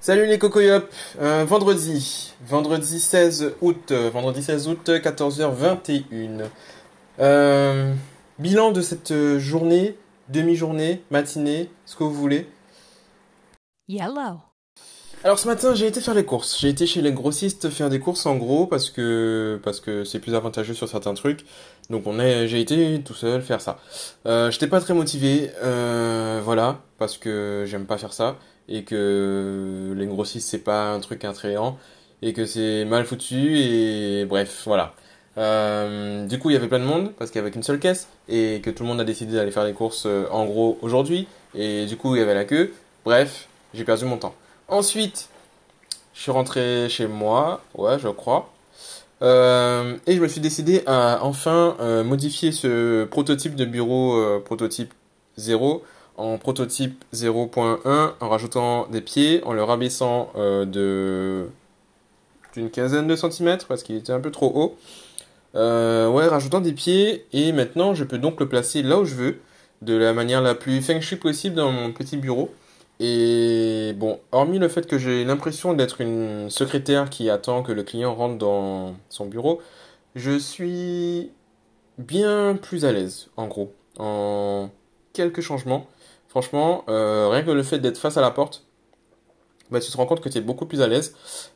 Salut les cocoyops, euh, vendredi, vendredi 16 août, euh, vendredi 16 août, 14h21. Euh, bilan de cette journée, demi-journée, matinée, ce que vous voulez. Yellow. Alors ce matin, j'ai été faire les courses. J'ai été chez les grossistes faire des courses en gros parce que parce que c'est plus avantageux sur certains trucs. Donc on est, j'ai été tout seul faire ça. Euh, j'étais pas très motivé, euh, voilà, parce que j'aime pas faire ça et que les grossistes c'est pas un truc attrayant et que c'est mal foutu et bref, voilà. Euh, du coup, il y avait plein de monde parce qu'il y avait qu'une seule caisse et que tout le monde a décidé d'aller faire les courses euh, en gros aujourd'hui et du coup il y avait la queue. Bref, j'ai perdu mon temps. Ensuite, je suis rentré chez moi, ouais, je crois. Euh, et je me suis décidé à enfin euh, modifier ce prototype de bureau euh, prototype 0 en prototype 0.1 en rajoutant des pieds, en le rabaissant euh, de d'une quinzaine de centimètres parce qu'il était un peu trop haut. Euh, ouais, rajoutant des pieds et maintenant je peux donc le placer là où je veux, de la manière la plus feng shui possible dans mon petit bureau. Et bon, hormis le fait que j'ai l'impression d'être une secrétaire qui attend que le client rentre dans son bureau, je suis bien plus à l'aise, en gros, en quelques changements. Franchement, euh, rien que le fait d'être face à la porte, bah, tu te rends compte que tu es beaucoup plus à l'aise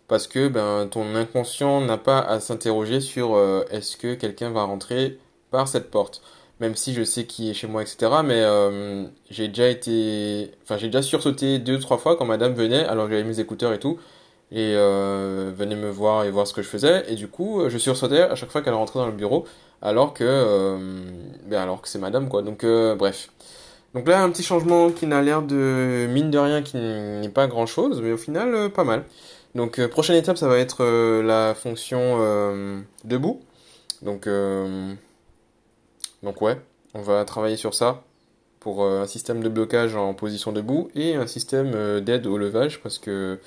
parce que ben, ton inconscient n'a pas à s'interroger sur euh, est-ce que quelqu'un va rentrer par cette porte? Même si je sais qui est chez moi, etc. Mais euh, j'ai déjà été... Enfin, j'ai déjà sursauté deux, trois fois quand madame venait, alors que j'avais mes écouteurs et tout, et euh, venait me voir et voir ce que je faisais. Et du coup, je sursautais à chaque fois qu'elle rentrait dans le bureau, alors que, ben, alors que c'est madame, quoi. Donc, bref. Donc là, un petit changement qui n'a l'air de, mine de rien, qui n'est pas grand-chose, mais au final, euh, pas mal. Donc, euh, prochaine étape, ça va être euh, la fonction debout. Donc, donc ouais, on va travailler sur ça pour un système de blocage en position debout et un système d'aide au levage parce que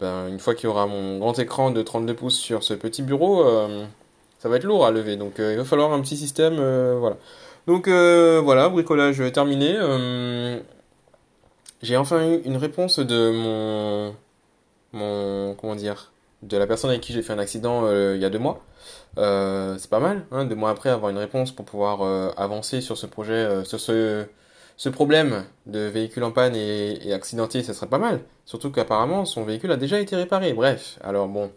ben, une fois qu'il y aura mon grand écran de 32 pouces sur ce petit bureau, ça va être lourd à lever. Donc il va falloir un petit système, voilà. Donc euh, voilà, bricolage terminé. Euh, j'ai enfin eu une réponse de mon, mon, comment dire, de la personne avec qui j'ai fait un accident euh, il y a deux mois. C'est pas mal, hein, deux mois après avoir une réponse pour pouvoir avancer sur ce projet, sur ce, ce problème de véhicule en panne et accidenté, ça serait pas mal. Surtout qu'apparemment son véhicule a déjà été réparé. Bref, alors bon,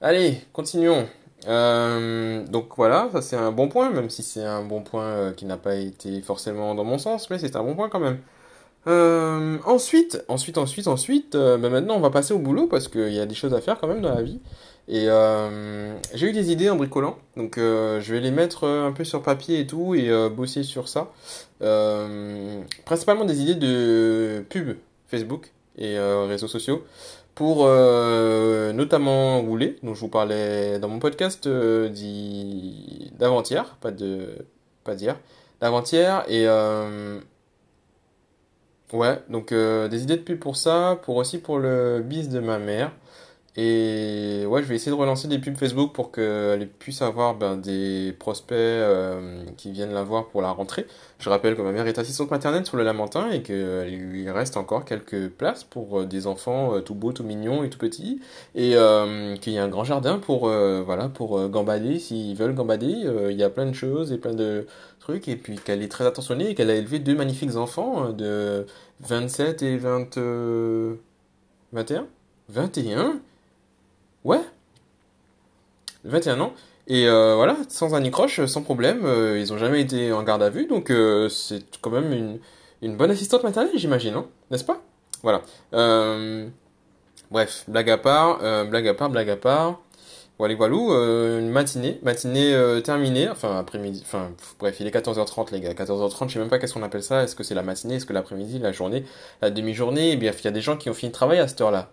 allez, continuons. Euh, donc voilà, ça c'est un bon point, même si c'est un bon point euh, qui n'a pas été forcément dans mon sens, mais c'est un bon point quand même. Euh, ensuite, ensuite, ensuite, ensuite, ben maintenant on va passer au boulot parce qu'il y a des choses à faire quand même dans la vie. Et j'ai eu des idées en bricolant, donc je vais les mettre un peu sur papier et tout et bosser sur ça. Principalement des idées de pub Facebook et réseaux sociaux pour euh, notamment rouler, dont je vous parlais dans mon podcast euh, d'avant-hier, pas de pas d'hier, d'avant-hier et euh, Ouais, donc euh, des idées de pub pour ça, pour aussi pour le bis de ma mère. Et ouais, je vais essayer de relancer des pubs Facebook pour qu'elle puisse avoir ben, des prospects euh, qui viennent la voir pour la rentrée. Je rappelle que ma mère est assistante maternelle sur le Lamentin et qu'il lui reste encore quelques places pour euh, des enfants euh, tout beaux, tout mignons et tout petits. Et euh, qu'il y a un grand jardin pour, euh, voilà, pour euh, gambader s'ils veulent gambader. Euh, il y a plein de choses et plein de trucs. Et puis qu'elle est très attentionnée et qu'elle a élevé deux magnifiques enfants euh, de 27 et 20, euh, 21? 21? Ouais, 21 ans. Et euh, voilà, sans anicroche, sans problème, euh, ils ont jamais été en garde à vue, donc euh, c'est quand même une, une bonne assistante maternelle, j'imagine, hein, n'est-ce pas? Voilà. Bref, blague à part, blague à part, blague à part. Voilà, euh, une matinée, matinée terminée, enfin après-midi, enfin bref, il est 14h30 les gars, 14h30, je sais même pas qu'est-ce qu'on appelle ça, est-ce que c'est la matinée, est-ce que l'après-midi, la journée, la demi-journée, eh il y a des gens qui ont fini de travailler à cette heure-là.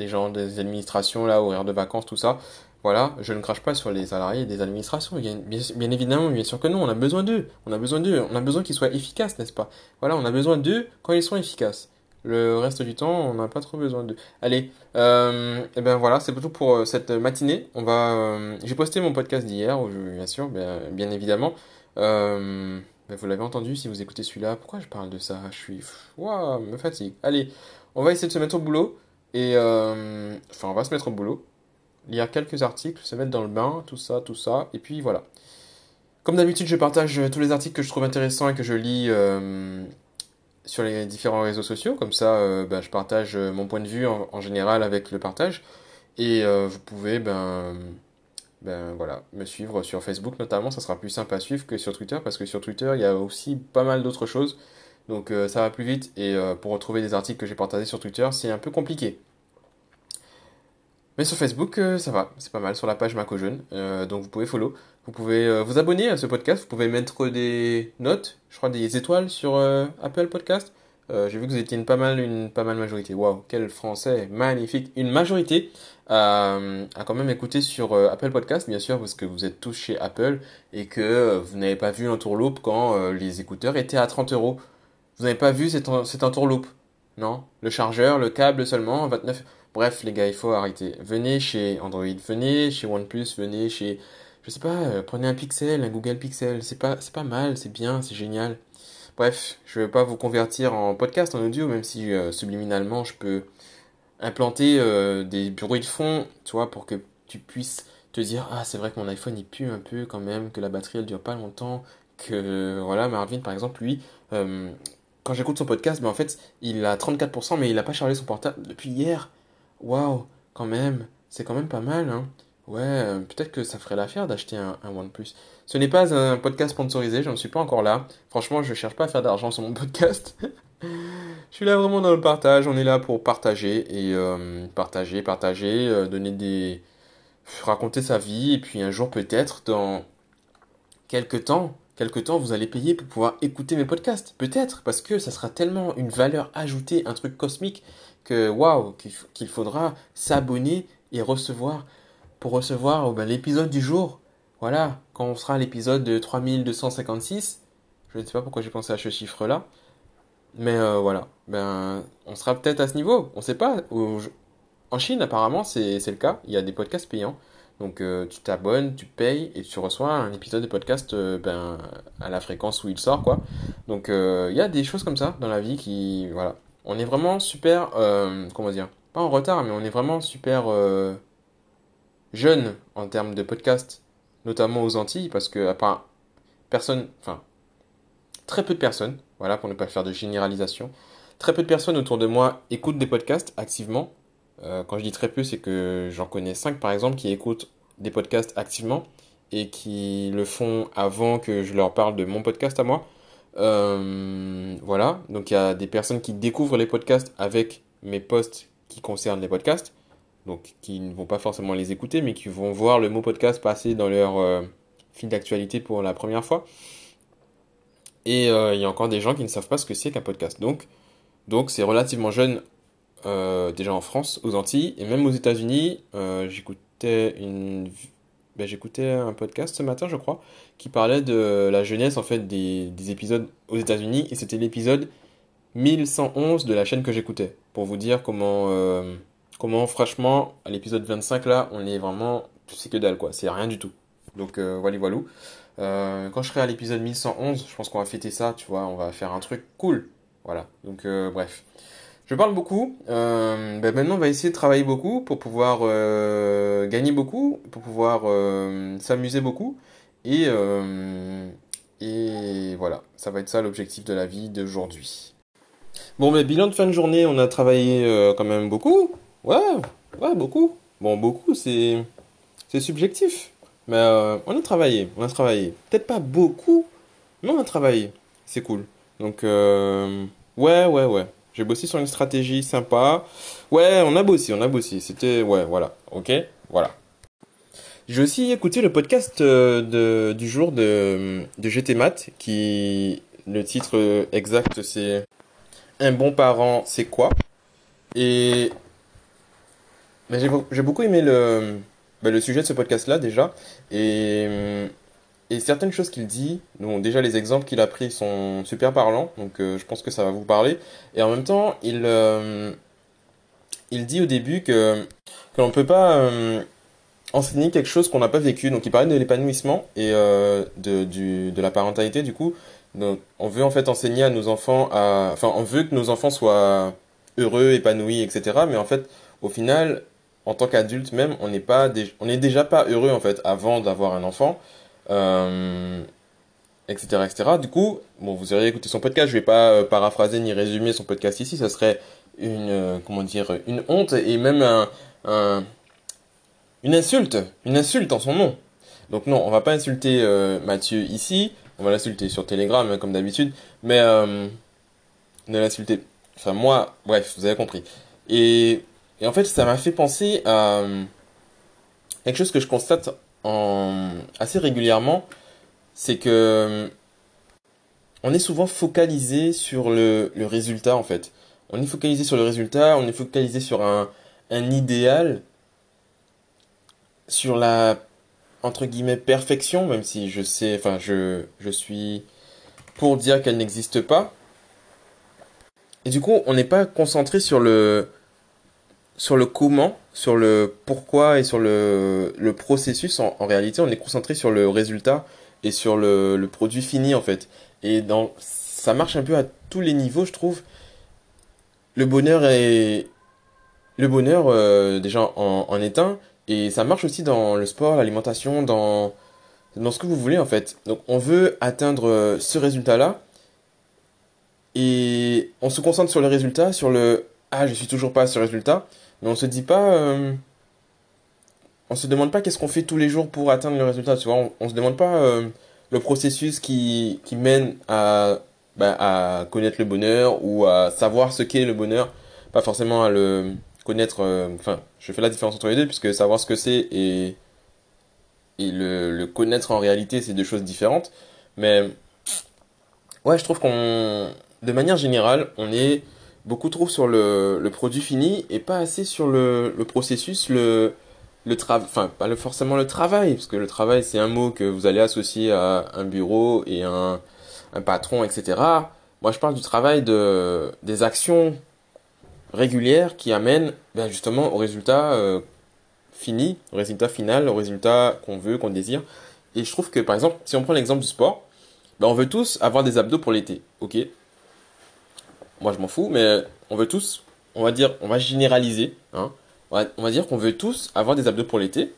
Des gens des administrations là, horaires de vacances, tout ça. Voilà, je ne crache pas sur les salariés des administrations, bien, évidemment, bien sûr que non, on a besoin d'eux, on a besoin d'eux, on a besoin qu'ils soient efficaces, n'est-ce pas? Voilà, on a besoin d'eux quand ils sont efficaces. Le reste du temps, on n'a pas trop besoin d'eux. Allez, euh, et ben voilà, c'est tout pour euh, cette matinée. On va, euh, j'ai posté mon podcast d'hier, je- bien sûr, bien, évidemment. Euh, ben vous l'avez entendu si vous écoutez celui-là. Pourquoi je parle de ça? Je suis, ouah, me fatigue. Allez, on va essayer de se mettre au boulot. Et euh, enfin, on va se mettre au boulot, lire quelques articles, se mettre dans le bain, tout ça, tout ça. Et puis voilà. Comme d'habitude, je partage tous les articles que je trouve intéressants et que je lis euh, sur les différents réseaux sociaux. Comme ça, euh, ben, je partage mon point de vue en, en général avec le partage. Et euh, vous pouvez ben, ben voilà, me suivre sur Facebook notamment. Ça sera plus simple à suivre que sur Twitter parce que sur Twitter, il y a aussi pas mal d'autres choses. Donc euh, ça va plus vite et euh, pour retrouver des articles que j'ai partagés sur Twitter, c'est un peu compliqué. Mais sur Facebook, euh, ça va, c'est pas mal, sur la page Maco Jeune. Donc vous pouvez follow. Vous pouvez vous abonner à ce podcast, vous pouvez mettre des notes, je crois des étoiles sur Apple Podcast. J'ai vu que vous étiez une pas mal, une pas mal majorité. Waouh, quel français magnifique. Une majorité à, quand même écouter sur Apple Podcast, bien sûr, parce que vous êtes tous chez Apple et que vous n'avez pas vu l'entourloupe quand les écouteurs étaient à 30 euros. Vous n'avez pas vu cette, en- cette entourloupe. Non, le chargeur, le câble seulement, 29. Bref, les gars, il faut arrêter. Venez chez Android, venez chez OnePlus, venez chez, je sais pas, euh, prenez un Pixel, un Google Pixel. C'est pas, c'est mal, c'est bien, c'est génial. Bref, je vais pas vous convertir en podcast, en audio, même si euh, subliminalement je peux implanter euh, des bruits de fond, tu vois, pour que tu puisses te dire, ah, c'est vrai que mon iPhone il pue un peu quand même, que la batterie elle dure pas longtemps, que voilà, Marvin par exemple, lui, quand j'écoute son podcast, ben en fait, il a 34%, mais il a pas chargé son portable depuis hier. Waouh, quand même, c'est quand même pas mal, hein. Ouais, euh, peut-être que ça ferait l'affaire d'acheter un, un OnePlus. Ce n'est pas un podcast sponsorisé, je ne suis pas encore là. Franchement, je cherche pas à faire d'argent sur mon podcast. Je suis là vraiment dans le partage, on est là pour partager et euh, partager, partager, euh, donner des... raconter sa vie et puis un jour peut-être dans quelques temps, quelques temps vous allez payer pour pouvoir écouter mes podcasts. Peut-être parce que ça sera tellement une valeur ajoutée, un truc cosmique que waouh, qu'il faudra s'abonner et recevoir pour recevoir oh, ben, l'épisode du jour. Voilà, quand on sera à l'épisode de 3256, je ne sais pas pourquoi j'ai pensé à ce chiffre-là. Mais euh, voilà, ben on sera peut-être à ce niveau, on sait pas. En Chine, apparemment, c'est le cas. Il y a des podcasts payants. Donc euh, tu t'abonnes, tu payes et tu reçois un épisode de podcast euh, ben, à la fréquence où il sort, quoi. Donc euh, il y a des choses comme ça dans la vie qui, voilà. On est vraiment super, comment dire, pas en retard, mais on est vraiment super jeune en termes de podcast, notamment aux Antilles, parce que à part personne, enfin très peu de personnes, voilà, pour ne pas faire de généralisation, très peu de personnes autour de moi écoutent des podcasts activement. Euh, quand je dis très peu, c'est que j'en connais 5 par exemple qui écoutent des podcasts activement et qui le font avant que je leur parle de mon podcast à moi. Euh, voilà, donc il y a des personnes qui découvrent les podcasts avec mes posts qui concernent les podcasts, donc qui ne vont pas forcément les écouter, mais qui vont voir le mot podcast passer dans leur euh, fil d'actualité pour la première fois. Et il y a encore des gens qui ne savent pas ce que c'est qu'un podcast. Donc, donc c'est relativement jeune euh, déjà en France, aux Antilles et même aux États-Unis. Euh, j'écoutais une, ben, j'écoutais un podcast ce matin, je crois, qui parlait de la jeunesse en fait des, des épisodes aux États-Unis et c'était l'épisode 1111 de la chaîne que j'écoutais pour vous dire comment euh, comment franchement à l'épisode 25 là on est vraiment c'est que dalle quoi c'est rien du tout donc voilà voilà quand je serai à l'épisode 1111, je pense qu'on va fêter ça, tu vois, on va faire un truc cool. Voilà, donc bref. Je parle beaucoup, euh, ben maintenant on va essayer de travailler beaucoup pour pouvoir euh, gagner beaucoup, pour pouvoir euh, s'amuser beaucoup. Et, voilà, ça va être ça l'objectif de la vie d'aujourd'hui. Bon, mais bilan de fin de journée, on a travaillé quand même beaucoup. Ouais, ouais, beaucoup. Bon, beaucoup, c'est c'est subjectif. Mais on a travaillé, on a travaillé. Peut-être pas beaucoup, mais on a travaillé. C'est cool. Donc, ouais, ouais, ouais. J'ai bossé sur une stratégie sympa. Ouais, on a bossé, on a bossé. C'était, ouais, voilà. Ok, voilà. J'ai aussi écouté le podcast euh, de, du jour de, de GT Math, qui, le titre euh, exact, c'est Un bon parent, c'est quoi? Et mais j'ai beau- j'ai beaucoup aimé le, bah, le sujet de ce podcast-là déjà. Et, hum, et certaines choses qu'il dit, donc déjà les exemples qu'il a pris sont super parlants, donc euh, je pense que ça va vous parler. Et en même temps, il, euh, il dit au début que, que l'on ne peut pas euh, enseigner quelque chose qu'on n'a pas vécu. Donc il parlait de l'épanouissement et de, du, de la parentalité du coup. Donc on veut en fait enseigner à nos enfants. Enfin, on veut que nos enfants soient heureux, épanoui, etc. Mais en fait, au final, en tant qu'adulte même, on n'est pas, on n'est déjà pas heureux en fait avant d'avoir un enfant, euh, etc., etc. Du coup, bon, vous aurez écouté son podcast. Je vais pas euh, paraphraser ni résumer son podcast ici. Ça serait une, euh, comment dire, une honte et même un, un- une insulte, une insulte en son nom. Donc non, on va pas insulter Mathieu ici. On va l'insulter sur Telegram hein, comme d'habitude, mais euh, ne l'insulter. Enfin moi, bref, vous avez compris. Et, et en fait, ça m'a fait penser à quelque chose que je constate en, assez régulièrement, c'est que euh, on est souvent focalisé sur le, le résultat en fait. On est focalisé sur le résultat, on est focalisé sur un, idéal, sur la entre guillemets perfection, même si je sais, enfin je, je suis pour dire qu'elle n'existe pas. Et du coup, on n'est pas concentré sur le sur le comment, sur le pourquoi et sur le, le processus. En, réalité, on est concentré sur le résultat et sur le, le produit fini en fait. Et dans ça marche un peu à tous les niveaux, je trouve. Le bonheur est le bonheur euh, déjà en, en est un et ça marche aussi dans le sport, l'alimentation, dans dans ce que vous voulez en fait. Donc on veut atteindre euh, ce résultat-là et on se concentre sur le résultat, sur le ah je suis toujours pas à ce résultat, mais on se dit pas, euh, on se demande pas qu'est-ce qu'on fait tous les jours pour atteindre le résultat. On, on se demande pas euh, le processus qui mène à bah, à connaître le bonheur ou à savoir ce qu'est le bonheur, pas forcément à le connaître. euh, Enfin, je fais la différence entre les deux puisque savoir ce que c'est et et le, le connaître en réalité, c'est deux choses différentes. Mais ouais, je trouve qu'on, de manière générale, on est beaucoup trop sur le, produit fini et pas assez sur le, processus, le, travail, enfin, pas forcément le travail, parce que le travail, c'est un mot que vous allez associer à un bureau et un, un patron, etc. Moi, je parle du travail de, des actions régulières qui amènent, ben, justement, au résultat, euh, fini, au résultat final, au résultat qu'on veut, qu'on désire. Et je trouve que, par exemple, si on prend l'exemple du sport, ben on veut tous avoir des abdos pour l'été, ok? Moi, je m'en fous, mais on veut tous, on va dire, on va généraliser, hein. On va, on va dire qu'on veut tous avoir des abdos pour l'été,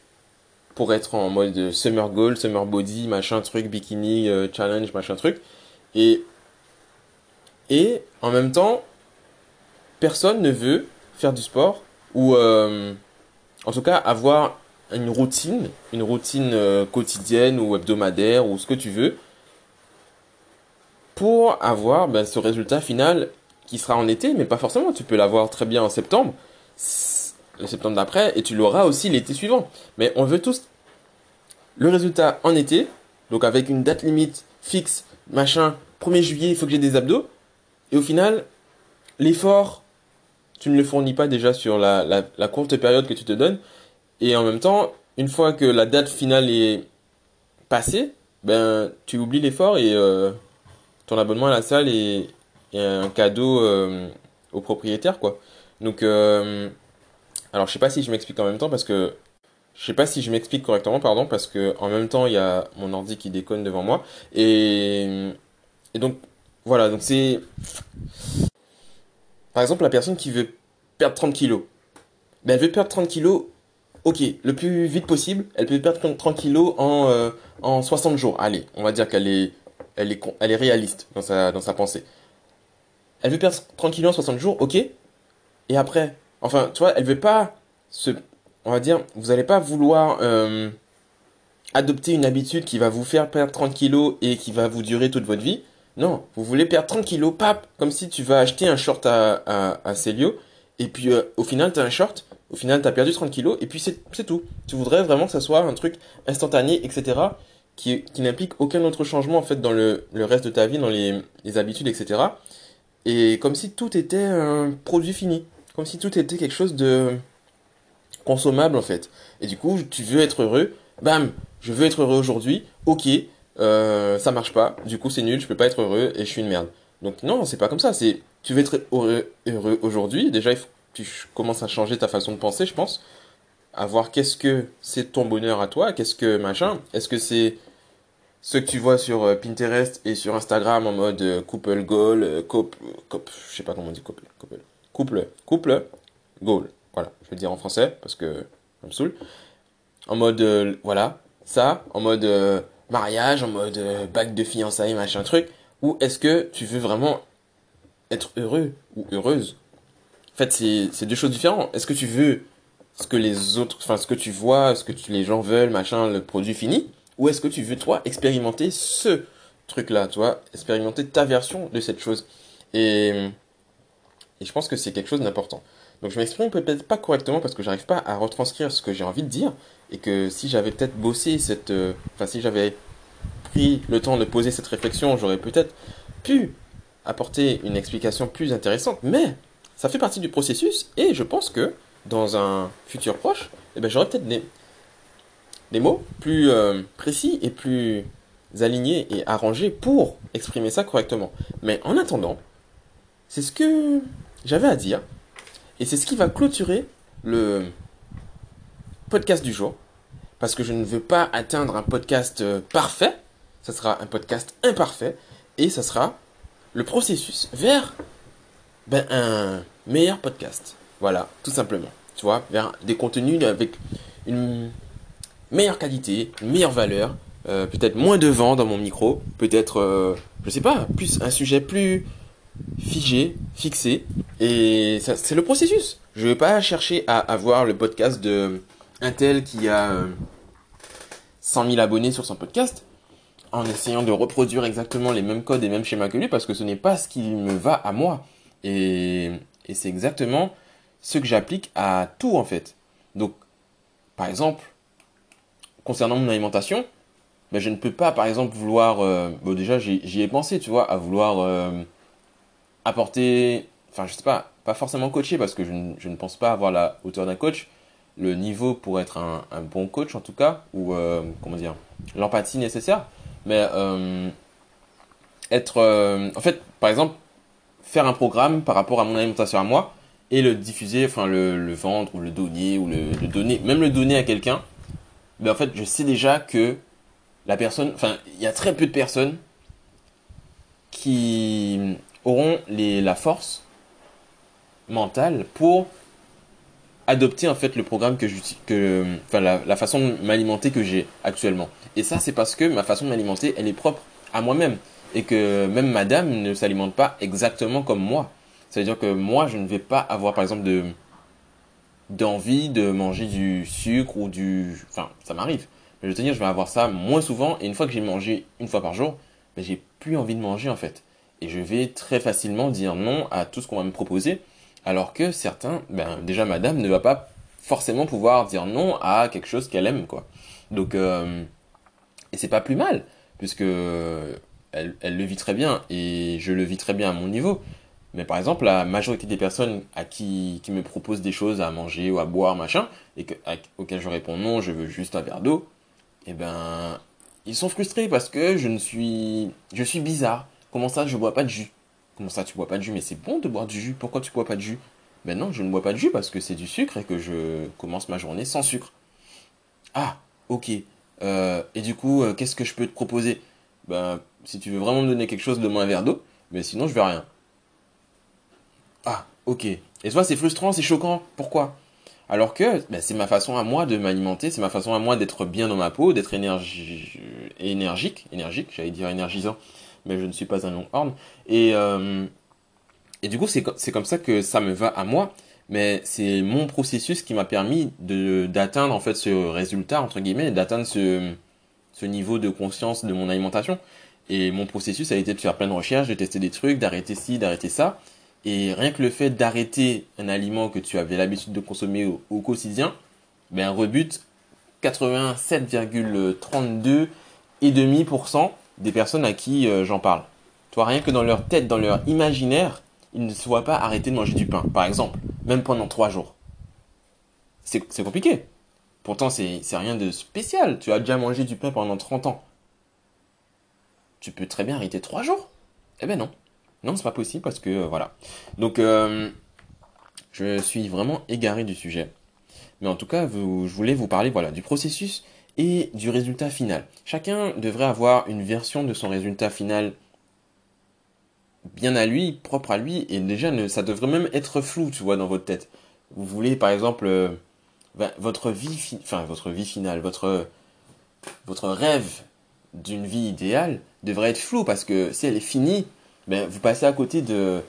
pour être en mode summer goal, summer body, machin truc, bikini, euh, challenge, machin truc. Et, et, en même temps, personne ne veut faire du sport ou, euh, en tout cas, avoir une routine, une routine euh, quotidienne ou hebdomadaire ou ce que tu veux, pour avoir ben, ce résultat final qui sera en été, mais pas forcément. Tu peux l'avoir très bien en septembre, le septembre d'après, et tu l'auras aussi l'été suivant. Mais on veut tous le résultat en été, donc avec une date limite fixe, machin, 1er juillet, il faut que j'ai des abdos, et au final, l'effort, tu ne le fournis pas déjà sur la courte période que tu te donnes, et en même temps, une fois que la date finale est passée, ben, tu oublies l'effort et euh, ton abonnement à la salle est, un cadeau euh, au propriétaire, quoi. Donc, euh, alors je sais pas si je m'explique en même temps parce que je sais pas si je m'explique correctement, pardon, parce que en même temps il y a mon ordi qui déconne devant moi et et donc voilà, donc c'est par exemple la personne qui veut perdre 30 kilos, ben elle veut perdre 30 kilos Ok, le plus vite possible, elle peut perdre 30 kilos en, euh, en 60 jours. Allez, on va dire qu'elle est, elle est, elle est réaliste dans sa, dans sa pensée. Elle veut perdre 30 kilos en 60 jours, ok. Et après, enfin, tu vois, elle veut pas se, on va dire, vous allez pas vouloir euh, adopter une habitude qui va vous faire perdre 30 kilos et qui va vous durer toute votre vie. Non, vous voulez perdre 30 kilos, pap, comme si tu vas acheter un short à, à, Célio, et puis euh, au final, t'as un short, au final, t'as perdu 30 kilos, et puis c'est tout. Tu voudrais vraiment que ça soit un truc instantané, etc., qui, n'implique aucun autre changement, en fait, dans le, reste de ta vie, dans les habitudes, etc. Et comme si tout était un produit fini. Comme si tout était quelque chose de consommable, en fait. Et du coup, tu veux être heureux, bam, je veux être heureux aujourd'hui, ok, euh, ça marche pas, du coup c'est nul, je peux pas être heureux et je suis une merde. Donc non, c'est pas comme ça, c'est tu veux être heureux, aujourd'hui, déjà tu commences à changer ta façon de penser, je pense, à voir qu'est-ce que c'est ton bonheur à toi, qu'est-ce que machin, est-ce que c'est ce que tu vois sur euh, Pinterest et sur Instagram en mode euh, couple goal, euh, couple, couple, je sais pas comment on dit couple, couple, couple, goal. Voilà, je vais le dire en français parce que ça me saoule. En mode, voilà, ça, en mode mariage, en mode euh, de fiançailles, machin truc. Ou est-ce que tu veux vraiment être heureux ou heureuse? En fait, c'est deux choses différentes. Est-ce que tu veux ce que les autres, enfin ce que tu vois, ce que les gens veulent, machin, le produit fini? Ou est-ce que tu veux, toi, expérimenter ce truc-là, tu vois, expérimenter ta version de cette chose et, je pense que c'est quelque chose d'important. Donc je m'exprime peut-être pas correctement parce que j'arrive pas à retranscrire ce que j'ai envie de dire et que si j'avais peut-être bossé cette, euh, enfin si j'avais pris le temps de poser cette réflexion, j'aurais peut-être pu apporter une explication plus intéressante. Mais ça fait partie du processus et je pense que dans un futur proche, eh ben, peut-être des, des mots plus euh, précis et plus alignés et arrangés pour exprimer ça correctement. Mais en attendant, c'est ce que j'avais à dire. Et c'est ce qui va clôturer le podcast du jour. Parce que je ne veux pas atteindre un podcast euh, parfait. Ça sera un podcast imparfait. Et ça sera le processus vers ben, un meilleur podcast. Voilà, tout simplement. Tu vois, vers des contenus avec une meilleure qualité, meilleure valeur, euh, peut-être moins de vent dans mon micro, peut-être, euh, je sais pas, plus un sujet plus figé, fixé, et c'est le processus. Je ne vais pas chercher à avoir le podcast de Intel qui a 100 euh, 000 abonnés sur son podcast en essayant de reproduire exactement les mêmes codes et mêmes schémas que lui parce que ce n'est pas ce qui me va à moi. Et, et c'est exactement ce que j'applique à tout en fait. Donc, par exemple, concernant mon alimentation, ben, je ne peux pas par exemple vouloir, euh, bon déjà j'y ai pensé, tu vois, à vouloir euh, apporter, enfin je sais pas, pas forcément coacher parce que je ne, pense pas avoir la hauteur d'un coach, le niveau pour être un, bon coach en tout cas, ou euh, comment dire, l'empathie nécessaire, mais être, en fait, par exemple, faire un programme par rapport à mon alimentation à moi et le diffuser, enfin le, vendre ou le donner ou le, donner, même le donner à quelqu'un, mais en fait, je sais déjà que la personne, enfin, il y a très peu de personnes qui auront les, la force mentale pour adopter en fait le programme que que enfin la, façon de m'alimenter que j'ai actuellement. Et ça c'est parce que ma façon de m'alimenter elle est propre à moi-même. Et que même madame ne s'alimente pas exactement comme moi. C'est à dire que moi je ne vais pas avoir par exemple de d'envie de manger du sucre ou du enfin ça m'arrive mais je veux te dire je vais avoir ça moins souvent et une fois que j'ai mangé une fois par jour ben, j'ai plus envie de manger en fait et je vais très facilement dire non à tout ce qu'on va me proposer, alors que certains, ben déjà madame ne va pas forcément pouvoir dire non à quelque chose qu'elle aime, quoi. Donc, euh, et c'est pas plus mal, puisque elle, elle, le vit très bien, et je le vis très bien à mon niveau. Mais par exemple, la majorité des personnes à qui, qui me proposent des choses à manger ou à boire, machin, et que, auxquelles je réponds non, je veux juste un verre d'eau, eh ben, ils sont frustrés parce que je ne suis, je suis bizarre. Comment ça, je bois pas de jus? Comment ça, tu bois pas de jus? Mais c'est bon de boire du jus. Pourquoi tu bois pas de jus? Ben non, je ne bois pas de jus parce que c'est du sucre et que je commence ma journée sans sucre. Ah, ok. Euh, et du coup, euh, qu'est-ce que je peux te proposer? Ben, si tu veux vraiment me donner quelque chose, donne-moi un verre d'eau. Mais sinon, je veux rien. Ah, ok. Et toi, c'est frustrant, c'est choquant. Pourquoi? Alors que ben, c'est ma façon à moi de m'alimenter, c'est ma façon à moi d'être bien dans ma peau, d'être énergique, énergique, j'allais dire énergisant, mais je ne suis pas un longhorn. Et, euh, et du coup, c'est comme ça que ça me va à moi. Mais c'est mon processus qui m'a permis d'atteindre en fait ce résultat, entre guillemets, d'atteindre ce, ce niveau de conscience de mon alimentation. Et mon processus a été de faire plein de recherches, de tester des trucs, d'arrêter ci, d'arrêter ça. Et rien que le fait d'arrêter un aliment que tu avais l'habitude de consommer au, quotidien, ben rebute 87,32 et demi des personnes à qui euh, j'en parle. Toi, rien que dans leur tête, dans leur imaginaire, ils ne se voient pas arrêter de manger du pain, par exemple, même pendant trois jours. C'est compliqué. Pourtant, c'est rien de spécial. Tu as déjà mangé du pain pendant 30 ans. Tu peux très bien arrêter trois jours. Eh ben non. Non, c'est pas possible parce que euh, voilà. Donc, euh, je suis vraiment égaré du sujet. Mais en tout cas, je voulais vous parler voilà, du processus et du résultat final. Chacun devrait avoir une version de son résultat final bien à lui, propre à lui, et déjà ça devrait même être flou, tu vois, dans votre tête. Vous voulez par exemple euh, ben, votre vie, votre vie finale, votre votre rêve d'une vie idéale devrait être flou parce que si elle est finie, ben vous passez à côté de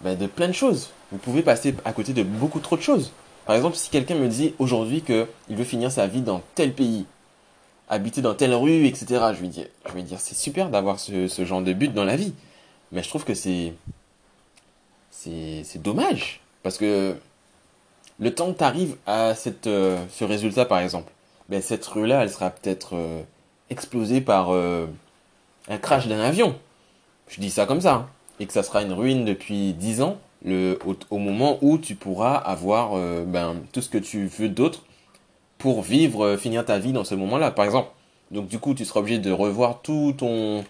ben, de plein de choses. Vous pouvez passer à côté de beaucoup trop de choses. Par exemple, si quelqu'un me dit aujourd'hui que il veut finir sa vie dans tel pays, habiter dans telle rue, etc. Je vais dire, je vais dire, c'est super d'avoir ce, ce genre de but dans la vie. Mais je trouve que c'est, c'est, c'est dommage. Parce que le temps que tu arrives à cette, euh, ce résultat, par exemple, ben, cette rue-là, elle sera peut-être euh, explosée par euh, un crash d'un avion. Je dis ça comme ça. hein. Et que ça sera une ruine depuis 10 ans, le, au, moment où tu pourras avoir euh, ben, tout ce que tu veux d'autre pour vivre, euh, finir ta vie dans ce moment-là, par exemple. Donc du coup, tu seras obligé de revoir tout ton,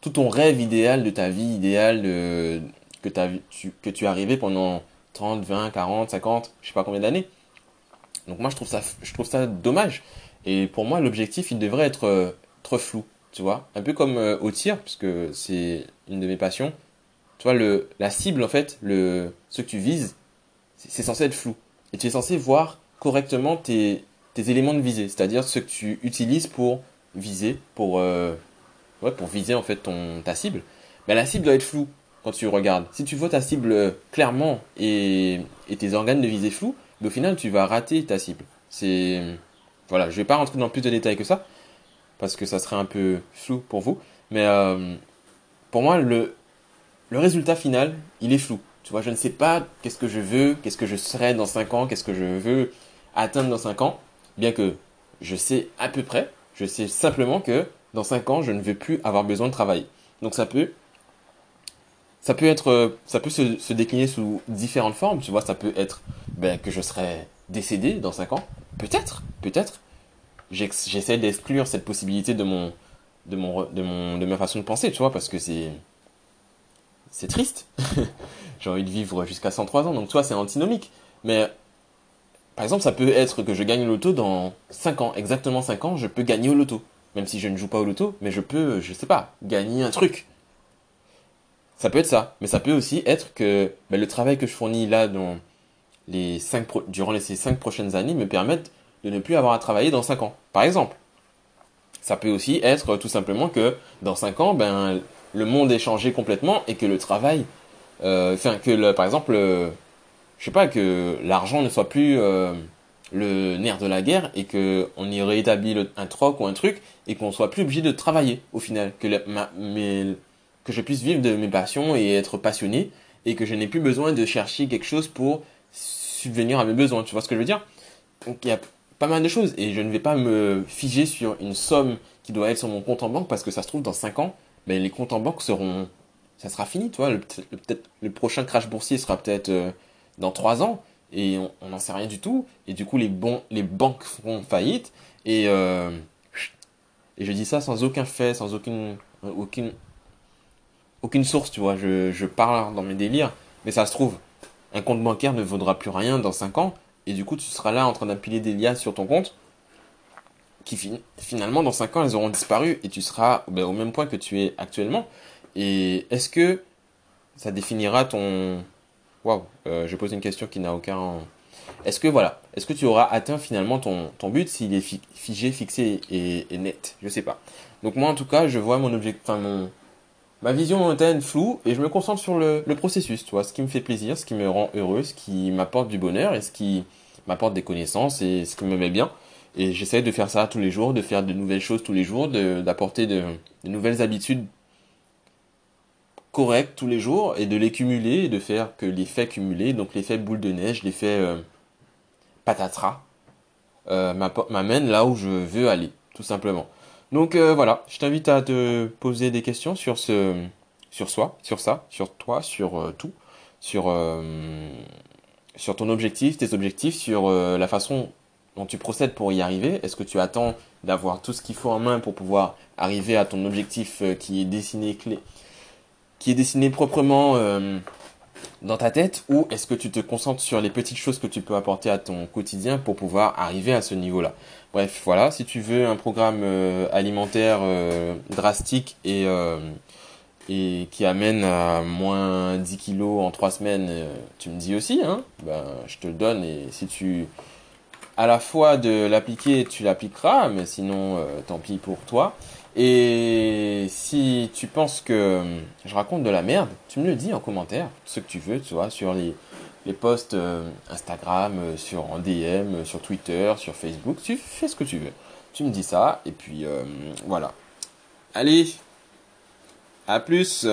tout ton rêve idéal de ta vie idéale de- que, t'as- tu, que tu as rêvé pendant 30, 20, 40, 50, je sais pas combien d'années. Donc moi, je trouve ça, je trouve ça dommage. Et pour moi, l'objectif, il devrait être euh, flou, tu vois. Un peu comme euh, au tir, puisque c'est une de mes passions. Tu vois, le, la cible, en fait, le, ce que tu vises, c'est censé être flou. Et tu es censé voir correctement tes, tes éléments de visée, c'est-à-dire ce que tu utilises pour viser, pour, euh, ouais, pour viser en fait ton, ta cible. Mais la cible doit être floue quand tu regardes. Si tu vois ta cible euh, clairement et, et tes organes de visée flous, mais au final tu vas rater ta cible. C'est voilà, je vais pas rentrer dans plus de détails que ça parce que ça serait un peu flou pour vous. Mais euh, pour moi, le, le résultat final, il est flou. Tu vois, je ne sais pas qu'est-ce que je veux, qu'est-ce que je serai dans 5 ans, qu'est-ce que je veux atteindre dans 5 ans, bien que je sais à peu près, je sais simplement que dans 5 ans, je ne vais plus avoir besoin de travailler. Donc ça peut ça peut être euh, ça peut se, décliner sous différentes formes, tu vois, ça peut être ben, que je serai décédé dans 5 ans, peut-être, peut-être. J'essaie d'exclure cette possibilité de mon de mon de mon de ma façon de penser, tu vois, parce que c'est c'est triste. J'ai envie de vivre jusqu'à 103 ans, donc toi c'est antinomique. Mais par exemple, ça peut être que je gagne au loto dans 5 ans, exactement 5 ans, je peux gagner au loto. Même si je ne joue pas au loto, mais je peux, je sais pas, gagner un truc. Ça peut être ça, mais ça peut aussi être que ben, le travail que je fournis là dans les cinq durant les, ces 5 prochaines années me permette de ne plus avoir à travailler dans 5 ans. Par exemple. Ça peut aussi être tout simplement que dans 5 ans, ben, le monde ait changé complètement et que le travail, euh, enfin que le, par exemple, euh, je sais pas, que l'argent ne soit plus euh, le nerf de la guerre et que on y réétablit un troc ou un truc et qu'on soit plus obligé de travailler au final, que que je puisse vivre de mes passions et être passionné et que je n'ai plus besoin de chercher quelque chose pour subvenir à mes besoins. Tu vois ce que je veux dire? Donc il y a pas mal de choses. Et je ne vais pas me figer sur une somme qui doit être sur mon compte en banque parce que ça se trouve dans 5 ans, ben, les comptes en banque seront ça sera fini, tu vois, le, peut- le- prochain crash boursier sera peut-être euh, dans 3 ans et on n'en sait rien du tout. Et du coup les banques feront faillite et euh, et je dis ça sans aucun fait, sans aucune aucune aucune source, tu vois, je, je parle dans mes délires, mais ça se trouve un compte bancaire ne vaudra plus rien dans 5 ans et du coup tu seras là en train d'empiler des liasses sur ton compte qui fin- finalement dans 5 ans elles auront disparu et tu seras ben, au même point que tu es actuellement. Et est-ce que ça définira ton waouh euh, je pose une question qui n'a aucun est-ce que voilà est-ce que tu auras atteint finalement ton, ton but s'il est fi- figé fixé et, et net? Je sais pas. Donc moi en tout cas je vois mon objectif ma vision lointaine floue et je me concentre sur le, processus tu ce qui me fait plaisir ce qui me rend heureux ce qui m'apporte du bonheur et ce qui m'apporte des connaissances et ce qui me met bien. Et j'essaie de faire ça tous les jours de faire de nouvelles choses tous les jours d'apporter de, nouvelles habitudes correctes tous les jours et de les cumuler et de faire que l'effet cumulé donc l'effet boule de neige l'effet euh, patatras euh, m'amène là où je veux aller tout simplement donc euh, voilà, je t'invite à te poser des questions sur ce, sur soi, sur ça, sur toi, sur euh, tout, sur euh, sur ton objectif, tes objectifs, sur la façon dont tu procèdes pour y arriver. Est-ce que tu attends d'avoir tout ce qu'il faut en main pour pouvoir arriver à ton objectif qui est dessiné clé, qui est dessiné proprement dans ta tête, ou est-ce que tu te concentres sur les petites choses que tu peux apporter à ton quotidien pour pouvoir arriver à ce niveau-là? Bref, voilà, si tu veux un programme euh, alimentaire euh, drastique et, euh, et qui amène à moins 10 kilos en 3 semaines, tu me dis aussi, hein, ben, je te le donne et si tu, à la fois de l'appliquer, tu l'appliqueras, mais sinon, tant pis pour toi. Et si tu penses que je raconte de la merde, tu me le dis en commentaire, ce que tu veux, tu vois, sur les, les posts euh, Instagram, euh, sur en DM, euh, sur Twitter, sur Facebook, tu fais ce que tu veux. Tu me dis ça, et puis voilà. Allez, à plus